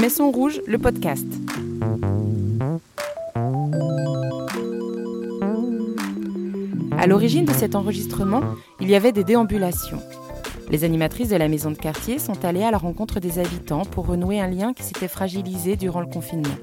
Maison Rouge, le podcast. À l'origine de cet enregistrement, il y avait des déambulations. Les animatrices de la maison de quartier sont allées à la rencontre des habitants pour renouer un lien qui s'était fragilisé durant le confinement.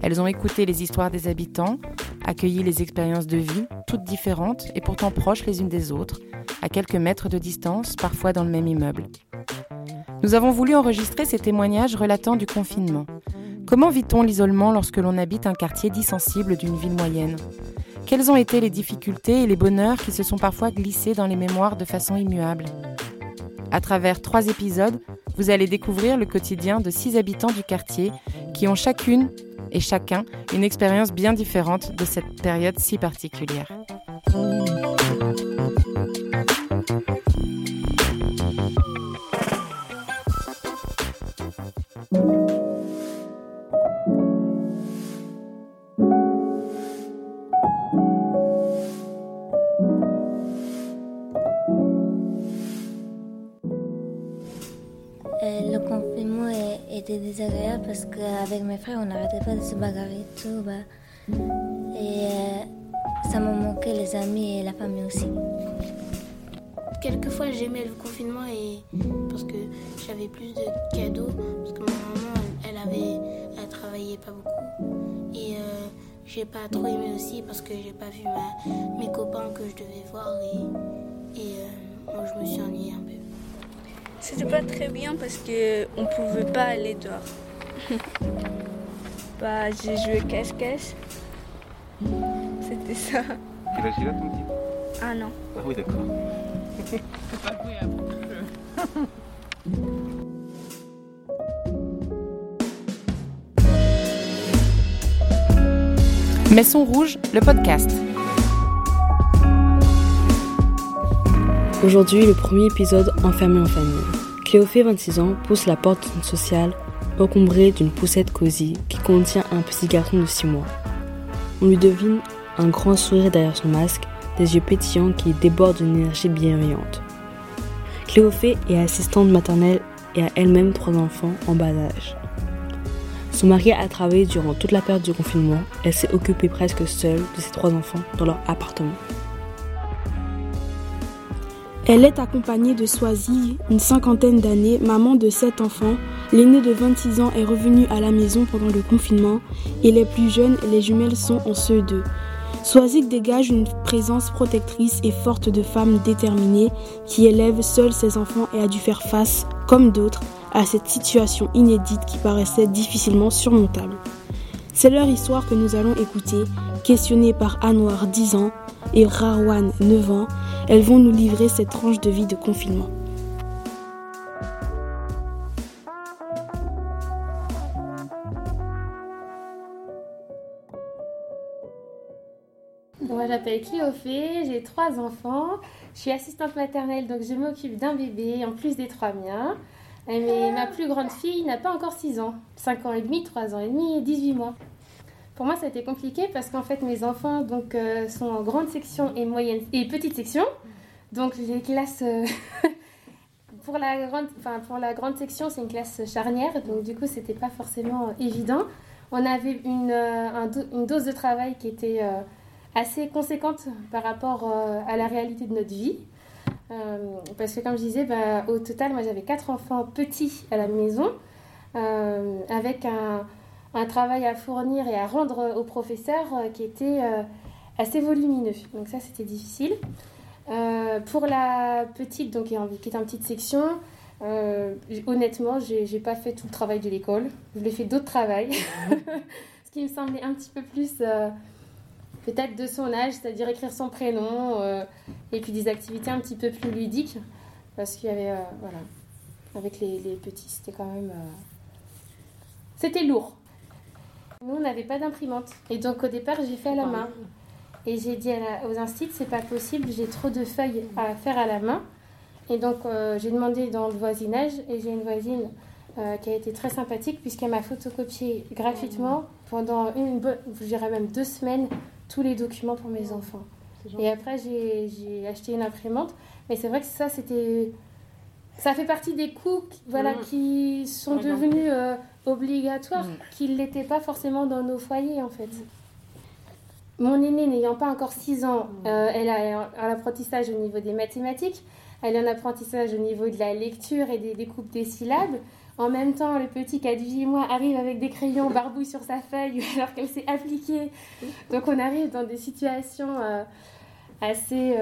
Elles ont écouté les histoires des habitants, accueilli les expériences de vie, toutes différentes et pourtant proches les unes des autres, à quelques mètres de distance, parfois dans le même immeuble. Nous avons voulu enregistrer ces témoignages relatant du confinement. Comment vit-on l'isolement lorsque l'on habite un quartier dit sensible d'une ville moyenne? Quelles ont été les difficultés et les bonheurs qui se sont parfois glissés dans les mémoires de façon immuable? À travers trois épisodes, vous allez découvrir le quotidien de six habitants du quartier qui ont chacune et chacun une expérience bien différente de cette période si particulière. Frères, on n'arrêtait pas de se bagarrer et tout. Bah. Et euh, ça m'a manqué les amis et la famille aussi. Quelquefois, j'aimais le confinement et parce que j'avais plus de cadeaux, parce que ma maman, elle, avait, elle travaillait pas beaucoup. Et euh, j'ai pas trop aimé aussi parce que j'ai pas vu mes copains que je devais voir et, et euh, moi, je me suis ennuyée un peu. C'était pas très bien parce que on pouvait pas aller dehors. bah, j'ai joué cache-cache. C'était ça. Quel âge il a ton petit Ah non. Ah oui, d'accord. Maison Rouge, le podcast. Aujourd'hui, le premier épisode enfermé en famille. Cléophée, 26 ans, pousse la porte d'une sociale encombrée d'une poussette cosy contient un petit garçon de 6 mois. On lui devine un grand sourire derrière son masque, des yeux pétillants qui débordent d'une énergie bienveillante. Cléophée est assistante maternelle et a elle-même trois enfants en bas âge. Son mari a travaillé durant toute la période du confinement. Elle s'est occupée presque seule de ses trois enfants dans leur appartement. Elle est accompagnée de Swazi, une cinquantaine d'années, maman de sept enfants. L'aîné de 26 ans est revenu à la maison pendant le confinement et les plus jeunes, les jumelles, sont en CE2. Swazik dégage une présence protectrice et forte de femme déterminée qui élève seule ses enfants et a dû faire face, comme d'autres, à cette situation inédite qui paraissait difficilement surmontable. C'est leur histoire que nous allons écouter, questionnée par Anwar 10 ans et Rawan 9 ans, elles vont nous livrer cette tranche de vie de confinement. Moi, j'appelle Cléophée, j'ai trois enfants. Je suis assistante maternelle, donc je m'occupe d'un bébé en plus des trois miens. Mais ma plus grande fille n'a pas encore 6 ans, 5 ans et demi, 3 ans et demi et 18 mois. Pour moi, ça a été compliqué parce qu'en fait, mes enfants donc, euh, sont en grande section et moyenne et petite section. Donc, les classes. Euh, pour, la grande, pour la grande section, c'est une classe charnière. Donc, du coup, c'était pas forcément évident. On avait une, euh, une dose de travail qui était assez conséquente par rapport à la réalité de notre vie. parce que, comme je disais, bah, au total, moi, j'avais quatre enfants petits à la maison avec un un travail à fournir et à rendre aux professeurs euh, qui était euh, assez volumineux. Donc ça, c'était difficile. Euh, pour la petite, donc qui est en petite section, honnêtement, j'ai, n'ai pas fait tout le travail de l'école. Je l'ai fait d'autres travails, ce qui me semblait un petit peu plus peut-être de son âge, c'est-à-dire écrire son prénom et puis des activités un petit peu plus ludiques, parce qu'il y avait, voilà, avec les petits, c'était quand même, c'était lourd. Nous, on n'avait pas d'imprimante. Et donc, au départ, j'ai fait à la main. Et j'ai dit aux instituts, c'est pas possible, j'ai trop de feuilles à faire à la main. Et donc, euh, j'ai demandé dans le voisinage, et j'ai une voisine euh, qui a été très sympathique, puisqu'elle m'a photocopié gratuitement pendant une, je dirais même deux semaines, tous les documents pour mes enfants. Et après, j'ai acheté une imprimante. Mais c'est vrai que ça, c'était Ça fait partie des coûts voilà, Mhm. qui sont devenus euh, obligatoires, Mhm. qui ne l'étaient pas forcément dans nos foyers en fait. Mon aînée n'ayant pas encore 6 ans, euh, elle a un apprentissage au niveau des mathématiques, elle a un apprentissage au niveau de la lecture et des découpes des syllabes. En même temps, le petit a 18 mois arrive avec des crayons barbouille sur sa feuille alors qu'elle s'est appliquée. Donc on arrive dans des situations euh, assez...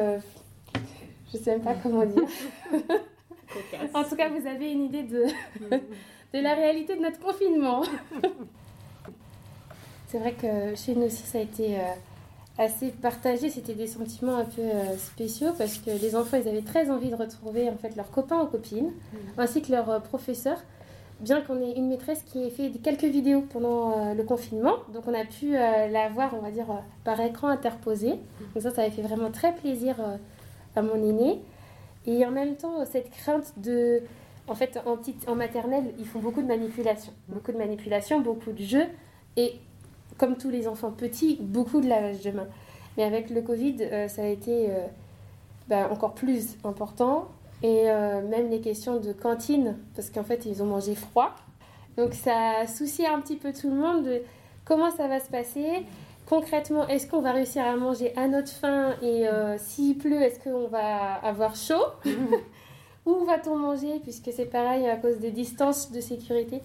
je sais même pas comment dire. En tout cas, vous avez une idée de, de la réalité de notre confinement. C'est vrai que chez nous aussi, ça a été euh, assez partagé. C'était des sentiments un peu euh, spéciaux parce que les enfants, ils avaient très envie de retrouver en fait leurs copains ou copines, ainsi que leurs euh, professeurs. Bien qu'on ait une maîtresse qui ait fait quelques vidéos pendant le confinement, donc on a pu la voir, on va dire, par écran interposé. Donc ça, ça avait fait vraiment très plaisir à mon aîné. Et en même temps, cette crainte de. En fait, en, maternelle, ils font beaucoup de manipulations. Beaucoup de manipulations, beaucoup de jeux. Et comme tous les enfants petits, beaucoup de lavage de mains. Mais avec le Covid, euh, ça a été euh, bah, encore plus important. Et euh, même les questions de cantine, parce qu'en fait, ils ont mangé froid. Donc ça a soucié un petit peu tout le monde de comment ça va se passer. Concrètement, est-ce qu'on va réussir à manger à notre faim Et euh, s'il pleut, est-ce qu'on va avoir chaud? Où va-t-on manger? Puisque c'est pareil à cause des distances de sécurité.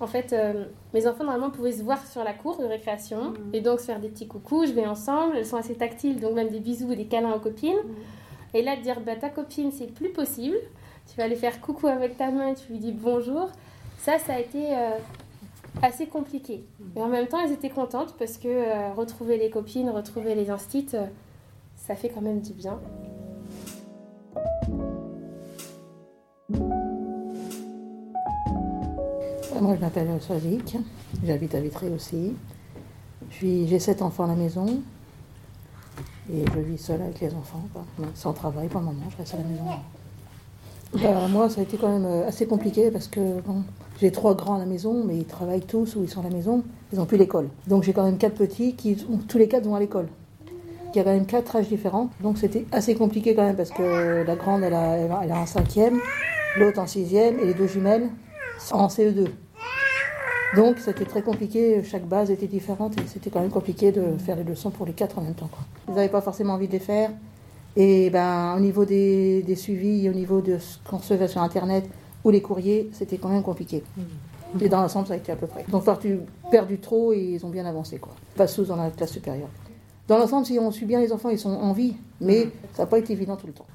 En fait, euh, mes enfants normalement pouvaient se voir sur la cour de récréation et donc se faire des petits coucous, jouer ensemble. Elles sont assez tactiles, donc même des bisous et des câlins aux copines. Et là, de dire bah, ta copine, c'est plus possible. Tu vas aller faire coucou avec ta main et tu lui dis bonjour. Ça, ça a été euh, assez compliqué. Mais en même temps, elles étaient contentes parce que euh, retrouver les copines, retrouver les instits, euh, ça fait quand même du bien. Moi, je m'appelle Swazik, j'habite à Vitré aussi. J'ai sept enfants à la maison et je vis seule avec les enfants, sans travail pour le moment, je reste à la maison. Moi, ça a été quand même euh, assez compliqué parce que j'ai trois grands à la maison, mais ils travaillent tous ou ils sont à la maison, ils n'ont plus l'école. Donc j'ai quand même quatre petits qui, tous les quatre vont à l'école. Il y a quand même quatre âges différents, donc c'était assez compliqué quand même parce que la grande, elle a, elle a, en cinquième, l'autre en sixième et les deux jumelles en CE2. Donc c'était très compliqué, chaque base était différente et c'était quand même compliqué de faire les leçons pour les quatre en même temps. Quoi. Ils n'avaient pas forcément envie de les faire. Et ben, au niveau des, des suivis, au niveau de ce qu'on recevait sur Internet ou les courriers, c'était quand même compliqué. Et dans l'ensemble, ça a été à peu près. Donc, par tu perdu trop et ils ont bien avancé. Quoi. Pas sous dans la classe supérieure. Dans l'ensemble, si on suit bien les enfants, ils sont en vie, mais ça n'a pas été évident tout le temps.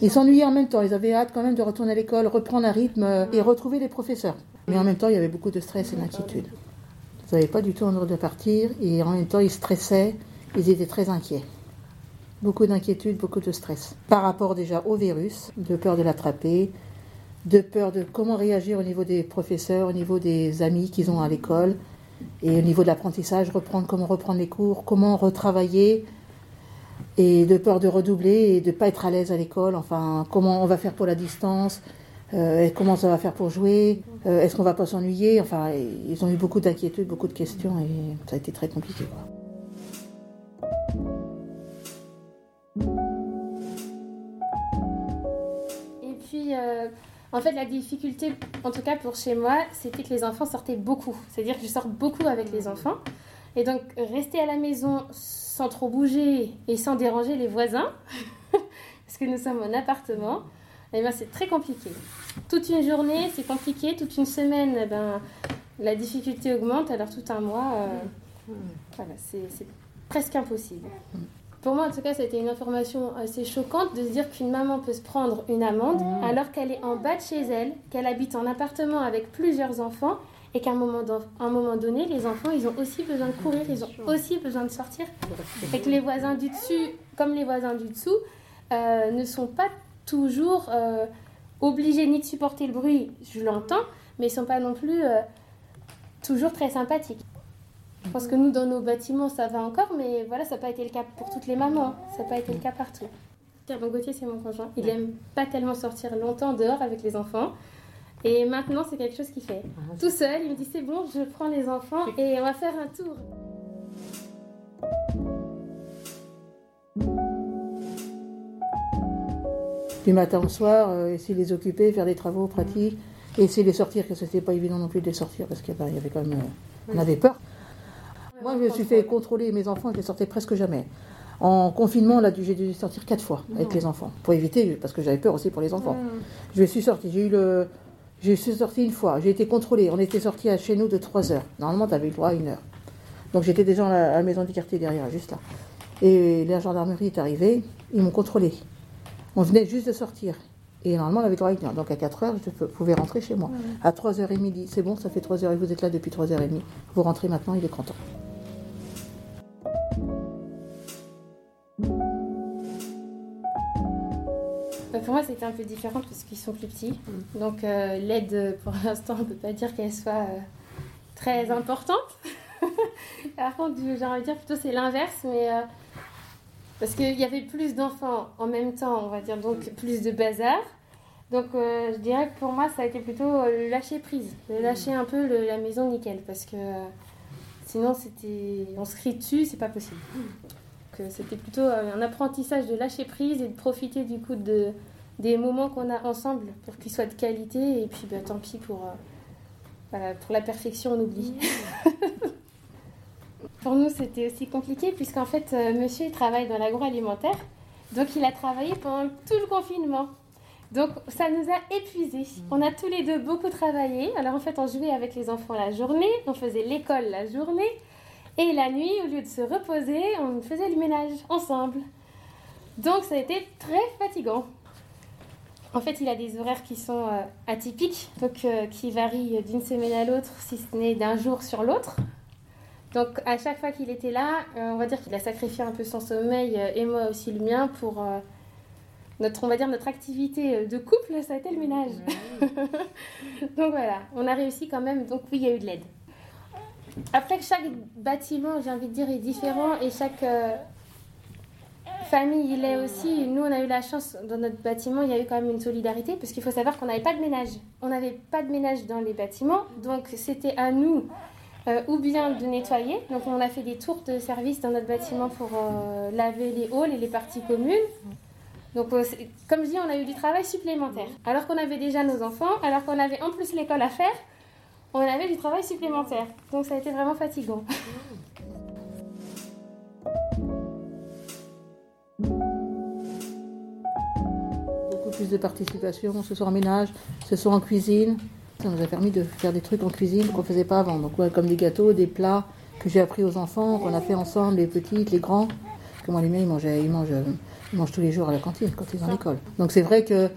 Ils s'ennuyaient en même temps, ils avaient hâte quand même de retourner à l'école, reprendre un rythme euh, et retrouver les professeurs. Mais en même temps, il y avait beaucoup de stress et d'inquiétude. Ils n'avaient pas du tout envie de partir et en même temps, ils stressaient, ils étaient très inquiets. Beaucoup d'inquiétude, beaucoup de stress. Par rapport déjà au virus, de peur de l'attraper, de peur de comment réagir au niveau des professeurs, au niveau des amis qu'ils ont à l'école, et au niveau de l'apprentissage, reprendre comment reprendre les cours, comment retravailler, et de peur de redoubler et de pas être à l'aise à l'école, enfin comment on va faire pour la distance, euh, comment ça va faire pour jouer, euh, est-ce qu'on va pas s'ennuyer, enfin ils ont eu beaucoup d'inquiétudes, beaucoup de questions et ça a été très compliqué. En fait, la difficulté, en tout cas pour chez moi, c'était que les enfants sortaient beaucoup. C'est-à-dire que je sors beaucoup avec les enfants. Et donc, rester à la maison sans trop bouger et sans déranger les voisins, parce que nous sommes en appartement, eh ben, c'est très compliqué. Toute une journée, c'est compliqué. Toute une semaine, eh ben, la difficulté augmente. Alors, tout un mois, euh, voilà, c'est c'est presque impossible. Pour moi, en tout cas, c'était une information assez choquante de se dire qu'une maman peut se prendre une amende alors qu'elle est en bas de chez elle, qu'elle habite en appartement avec plusieurs enfants et qu'à moment, un moment donné, les enfants, ils ont aussi besoin de courir, ils ont aussi besoin de sortir. Et que les voisins du dessus, comme les voisins du dessous, euh, ne sont pas toujours euh, obligés ni de supporter le bruit, je l'entends, mais ils ne sont pas non plus euh, toujours très sympathiques. Je pense que nous, dans nos bâtiments, ça va encore, mais voilà, ça n'a pas été le cas pour toutes les mamans. Ça n'a pas été le cas partout. Bon, Gauthier, c'est mon conjoint. Il n'aime pas tellement sortir longtemps dehors avec les enfants. Et maintenant, c'est quelque chose qu'il fait. Tout seul, il me dit c'est bon, je prends les enfants et on va faire un tour. du matin au soir, euh, essayer de les occuper, faire des travaux pratiques, essayer de les sortir, que ce n'était pas évident non plus de les sortir, parce qu'il y avait quand même, euh, on avait peur. Moi, je me suis fait contrôler mes enfants, je les sortais presque jamais. En confinement, là, j'ai dû sortir quatre fois avec les enfants, pour éviter, parce que j'avais peur aussi pour les enfants. Je suis sortie, j'ai eu le... Je suis sortie une fois, j'ai été contrôlée. On était sortis à chez nous de 3 heures. Normalement, tu avais le droit à une heure. Donc j'étais déjà à la maison du quartier derrière, juste là. Et la gendarmerie est arrivée, ils m'ont contrôlé. On venait juste de sortir. Et normalement, on avait le droit à une heure. Donc à 4 heures, je pouvais rentrer chez moi. À 3h30, dit c'est bon, ça fait 3 heures et vous êtes là depuis 3h30. Vous rentrez maintenant, il est content. Pour moi, c'était un peu différent parce qu'ils sont plus petits. Mm. Donc, euh, l'aide, pour l'instant, on ne peut pas dire qu'elle soit euh, très importante. Par contre, j'ai envie de dire plutôt c'est l'inverse, mais euh, parce qu'il y avait plus d'enfants en même temps, on va dire, donc plus de bazar. Donc, je dirais que pour moi, ça a été plutôt le lâcher prise, le lâcher un peu la maison nickel, parce que sinon, c'était, on se crie dessus, c'est pas possible. C'était plutôt un apprentissage de lâcher prise et de profiter du coup de, des moments qu'on a ensemble pour qu'ils soient de qualité et puis bah, tant pis pour, euh, pour la perfection on oublie. pour nous c'était aussi compliqué puisqu'en fait euh, monsieur il travaille dans l'agroalimentaire donc il a travaillé pendant tout le confinement. Donc ça nous a épuisés. On a tous les deux beaucoup travaillé. Alors en fait on jouait avec les enfants la journée, on faisait l'école la journée et la nuit au lieu de se reposer on faisait le ménage ensemble. Donc ça a été très fatigant. En fait, il a des horaires qui sont euh, atypiques, donc euh, qui varient d'une semaine à l'autre, si ce n'est d'un jour sur l'autre. Donc, à chaque fois qu'il était là, euh, on va dire qu'il a sacrifié un peu son sommeil et moi aussi le mien pour notre, on va dire, notre activité de couple, ça a été le ménage. donc voilà, on a réussi quand même. Donc oui, il y a eu de l'aide. Après, chaque bâtiment, j'ai envie de dire, est différent et chaque famille, il est aussi. Nous, on a eu la chance, dans notre bâtiment, il y a eu quand même une solidarité, parce qu'il faut savoir qu'on n'avait pas de ménage. On n'avait pas de ménage dans les bâtiments, donc c'était à nous euh, ou bien de nettoyer. Donc, on a fait des tours de service dans notre bâtiment pour euh, laver les halls et les parties communes. Donc, euh, comme je dis, on a eu du travail supplémentaire. Alors qu'on avait déjà nos enfants, alors qu'on avait en plus l'école à faire, on avait du travail supplémentaire. Donc, ça a été vraiment fatigant. de participation, ce soit en ménage, ce soit en cuisine. Ça nous a permis de faire des trucs en cuisine qu'on ne faisait pas avant. Donc, comme des gâteaux, des plats que j'ai appris aux enfants, qu'on a fait ensemble, les petites, les grands. Que moi, les miens, ils, mangeaient, ils, mangent, ils mangent tous les jours à la cantine quand ils sont à l'école. Donc, c'est vrai que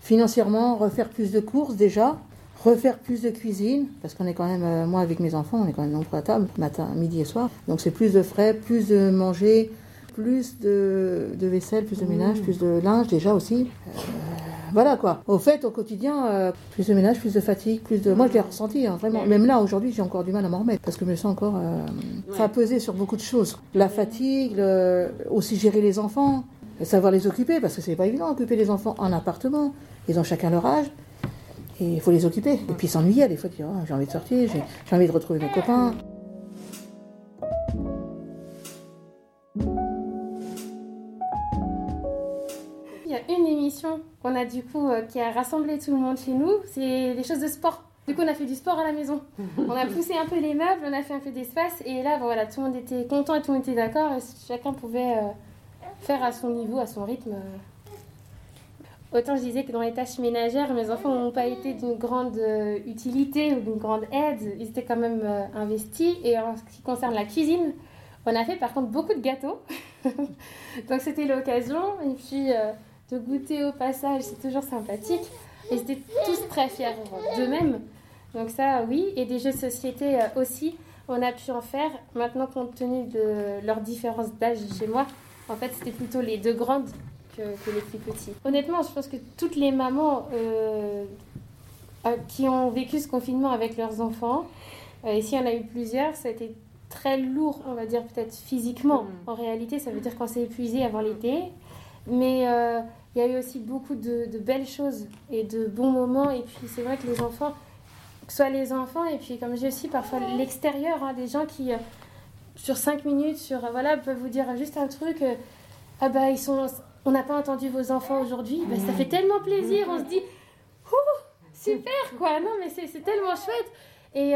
financièrement, refaire plus de courses déjà, refaire plus de cuisine, parce qu'on est quand même, euh, moi avec mes enfants, on est quand même nombreux à table, matin, midi et soir. Donc c'est plus de frais, plus de manger, plus de, vaisselle, plus de ménage, mmh. plus de linge déjà aussi. Euh, voilà quoi. Au fait, au quotidien, euh, plus de ménage, plus de fatigue, plus de. Moi, je l'ai ressenti, hein, vraiment. Même là, aujourd'hui, j'ai encore du mal à m'en remettre parce que je me sens encore. Euh, ça a pesé sur beaucoup de choses. La fatigue, aussi gérer les enfants, savoir les occuper parce que c'est pas évident d'occuper les enfants en appartement. Ils ont chacun leur âge. Et il faut les occuper. Et puis s'ennuyer, des fois, dire, oh, j'ai envie de sortir, j'ai envie de retrouver mes copains. Qu'on a du coup euh, qui a rassemblé tout le monde chez nous, c'est les choses de sport. Du coup, on a fait du sport à la maison. On a poussé un peu les meubles, on a fait un peu d'espace, et là, voilà, tout le monde était content et tout le monde était d'accord, et chacun pouvait euh, faire à son niveau, à son rythme. Autant je disais que dans les tâches ménagères, mes enfants n'ont pas été d'une grande euh, utilité ou d'une grande aide, ils étaient quand même investis. Et en ce qui concerne la cuisine, on a fait par contre beaucoup de gâteaux. Donc c'était l'occasion. Et puis de goûter au passage, c'est toujours sympathique. Et ils étaient tous très fiers d'eux-mêmes. Donc ça, oui. Et des jeux de société euh, aussi, on a pu en faire. Maintenant, compte tenu de leur différence d'âge chez moi, en fait, c'était plutôt les deux grandes que, les plus petits. Honnêtement, je pense que toutes les mamans euh, euh, qui ont vécu ce confinement avec leurs enfants, et s'il y en a eu plusieurs, ça a été très lourd, on va dire peut-être physiquement. Mm. En réalité, ça veut dire qu'on s'est épuisé avant l'été. Mais il y a eu aussi beaucoup de, belles choses et de bons moments. Et puis c'est vrai que les enfants, que ce soit les enfants, et puis comme j'ai aussi parfois l'extérieur, hein, des gens qui, euh, sur cinq minutes, sur, euh, voilà, peuvent vous dire juste un truc. Euh, ah bah, ils sont, on n'a pas entendu vos enfants aujourd'hui, bah, ça fait tellement plaisir. On se dit, super quoi. Non, mais c'est tellement chouette. Et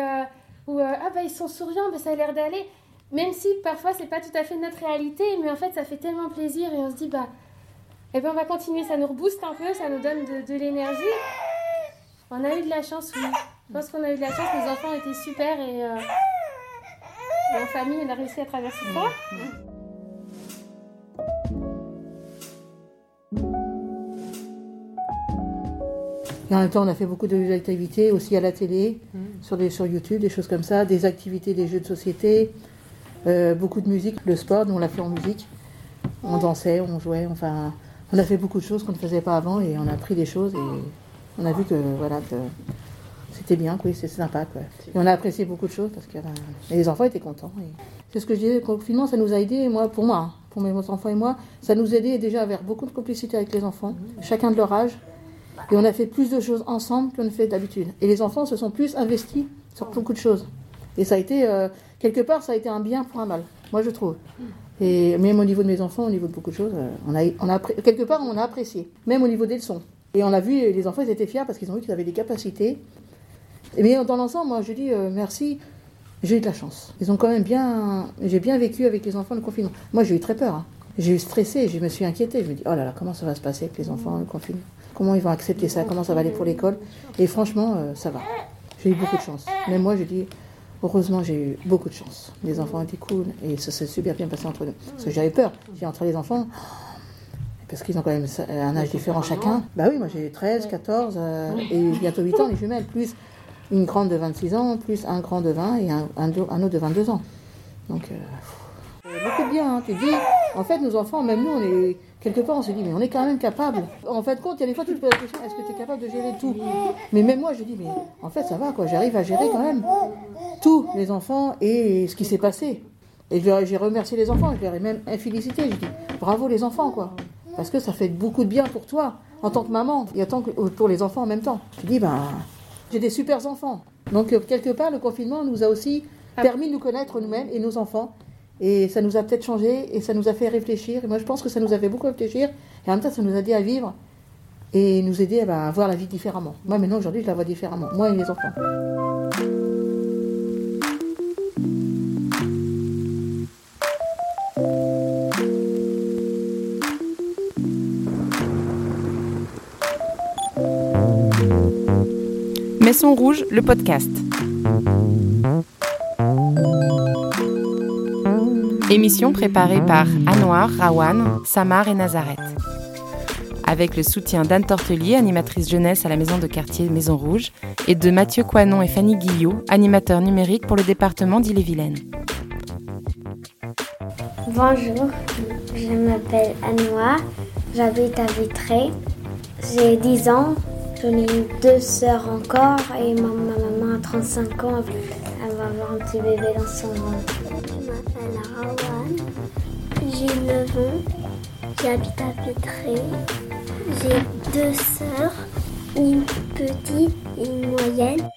ou ah bah ils sont souriants, bah, ça a l'air d'aller. Même si parfois c'est pas tout à fait notre réalité, mais en fait ça fait tellement plaisir et on se dit bah eh ben on va continuer, ça nous rebooste un peu, ça nous donne de, l'énergie. On a eu de la chance, oui. Je pense qu'on a eu de la chance, nos enfants étaient super et, euh, en famille on a réussi à traverser ça. Et en même temps, on a fait beaucoup d'activités aussi à la télé, mm. sur, les, sur YouTube, des choses comme ça, des activités, des jeux de société, euh, beaucoup de musique, le sport, nous on l'a fait en musique. On dansait, on jouait, enfin, on a fait beaucoup de choses qu'on ne faisait pas avant et on a appris des choses et on a vu que voilà que c'était bien, c'est sympa. Quoi. Et on a apprécié beaucoup de choses parce que les enfants étaient contents. C'est ce que je disais, le confinement, ça nous a aidé, moi, pour moi, hein, pour mes enfants et moi, ça nous a aidé déjà à avoir beaucoup de complicité avec les enfants, chacun de leur âge. Et on a fait plus de choses ensemble qu'on ne fait d'habitude. Et les enfants se sont plus investis sur beaucoup de choses. Et ça a été, euh, quelque part, ça a été un bien pour un mal, moi je trouve. Et même au niveau de mes enfants, au niveau de beaucoup de choses, euh, on a, quelque part, on a apprécié, même au niveau des leçons. Et on a vu, les enfants, ils étaient fiers parce qu'ils ont vu qu'ils avaient des capacités. Mais dans l'ensemble, moi, je dis euh, merci, j'ai eu de la chance. Ils ont quand même bien, j'ai bien vécu avec les enfants le confinement. Moi, j'ai eu très peur. Hein. J'ai eu stressé, je me suis inquiétée. Je me dis, oh là là, comment ça va se passer avec les enfants, le confinement? Comment ils vont accepter ça? Comment ça va aller pour l'école? Et franchement, ça va. J'ai eu beaucoup de chance. Même moi, je dis, Heureusement, j'ai eu beaucoup de chance. Les enfants étaient cool et ça s'est super bien passé entre nous. Parce que j'avais peur. J'ai entre les enfants, parce qu'ils ont quand même un âge différent chacun. Bah oui, moi j'ai 13, 14 euh, et bientôt 8 ans, les jumelles, plus une grande de 26 ans, plus un grand de 20 et un, un, autre de 22 ans. Donc, euh, beaucoup de bien, hein. tu dis, en fait, nos enfants, même nous, on est quelque part, on se dit, mais on est quand même capable. En fait, compte, il y a des fois, tu te poses la question, est-ce que tu es capable de gérer tout? Mais même moi, je dis, mais en fait, ça va, quoi. J'arrive à gérer quand même tous les enfants et ce qui s'est passé. Et j'ai remercié les enfants, je leur ai même félicité. Je dis, bravo les enfants, quoi. Parce que ça fait beaucoup de bien pour toi, en tant que maman, et en tant que pour les enfants en même temps. Je dis, ben, j'ai des super enfants. Donc, euh, quelque part, le confinement nous a aussi permis de nous connaître nous-mêmes et nos enfants et ça nous a peut-être changé et ça nous a fait réfléchir. Et moi, je pense que ça nous a fait beaucoup réfléchir. Et en même temps, ça nous a aidé à vivre et nous aider à, voir la vie différemment. Moi, maintenant, aujourd'hui, je la vois différemment. Moi et mes enfants. Maison Rouge, le podcast. Émission préparée par Anouar, Rawan, Samar et Nazareth. Avec le soutien d'Anne Tortelier, animatrice jeunesse à la maison de quartier Maison Rouge, et de Mathieu Coinon et Fanny Guillot, animateurs numériques pour le département d'Ille-et-Vilaine. Bonjour, je m'appelle Anouar, j'habite à Vitré, j'ai 10 ans, j'en ai deux sœurs encore et ma, maman a 35 ans, elle va avoir un petit bébé dans son ventre. J'ai 9 ans. J'habite à Vitré. J'ai deux sœurs, une petite et une moyenne.